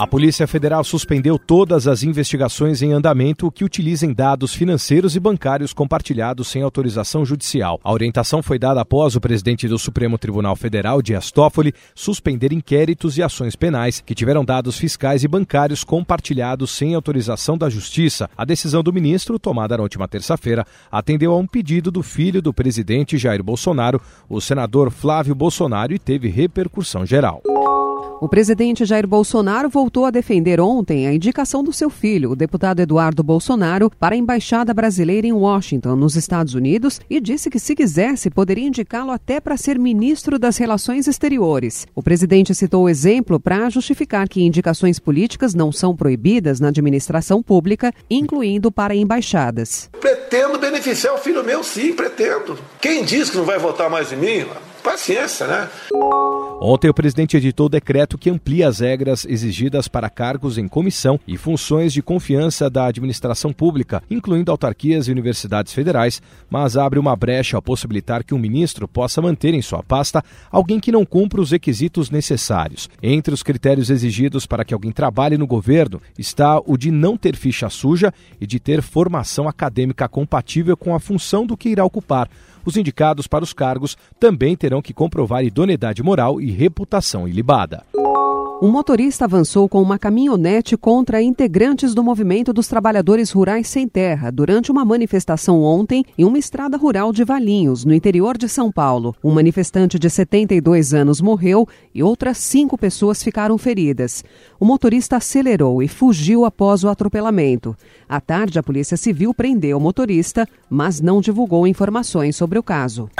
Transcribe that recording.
A Polícia Federal suspendeu todas as investigações em andamento que utilizem dados financeiros e bancários compartilhados sem autorização judicial. A orientação foi dada após o presidente do Supremo Tribunal Federal, Dias Toffoli, suspender inquéritos e ações penais que tiveram dados fiscais e bancários compartilhados sem autorização da Justiça. A decisão do ministro, tomada na última terça-feira, atendeu a um pedido do filho do presidente Jair Bolsonaro, o senador Flávio Bolsonaro, e teve repercussão geral. O presidente Jair Bolsonaro voltou a defender ontem a indicação do seu filho, o deputado Eduardo Bolsonaro, para a embaixada brasileira em Washington, nos Estados Unidos, e disse que, se quisesse, poderia indicá-lo até para ser ministro das Relações Exteriores. O presidente citou o exemplo para justificar que indicações políticas não são proibidas na administração pública, incluindo para embaixadas. Pretendo beneficiar o filho meu, sim, pretendo. Quem diz que não vai votar mais em mim? Paciência, né? Ontem, o presidente editou o decreto que amplia as regras exigidas para cargos em comissão e funções de confiança da administração pública, incluindo autarquias e universidades federais, mas abre uma brecha ao possibilitar que um ministro possa manter em sua pasta alguém que não cumpra os requisitos necessários. Entre os critérios exigidos para que alguém trabalhe no governo está o de não ter ficha suja e de ter formação acadêmica compatível com a função do que irá ocupar. Os indicados para os cargos também terão que comprovar idoneidade moral e reputação ilibada. Um motorista avançou com uma caminhonete contra integrantes do Movimento dos Trabalhadores Rurais Sem Terra durante uma manifestação ontem em uma estrada rural de Valinhos, no interior de São Paulo. Um manifestante de 72 anos morreu e outras cinco pessoas ficaram feridas. O motorista acelerou e fugiu após o atropelamento. À tarde, a Polícia Civil prendeu o motorista, mas não divulgou informações sobre o caso.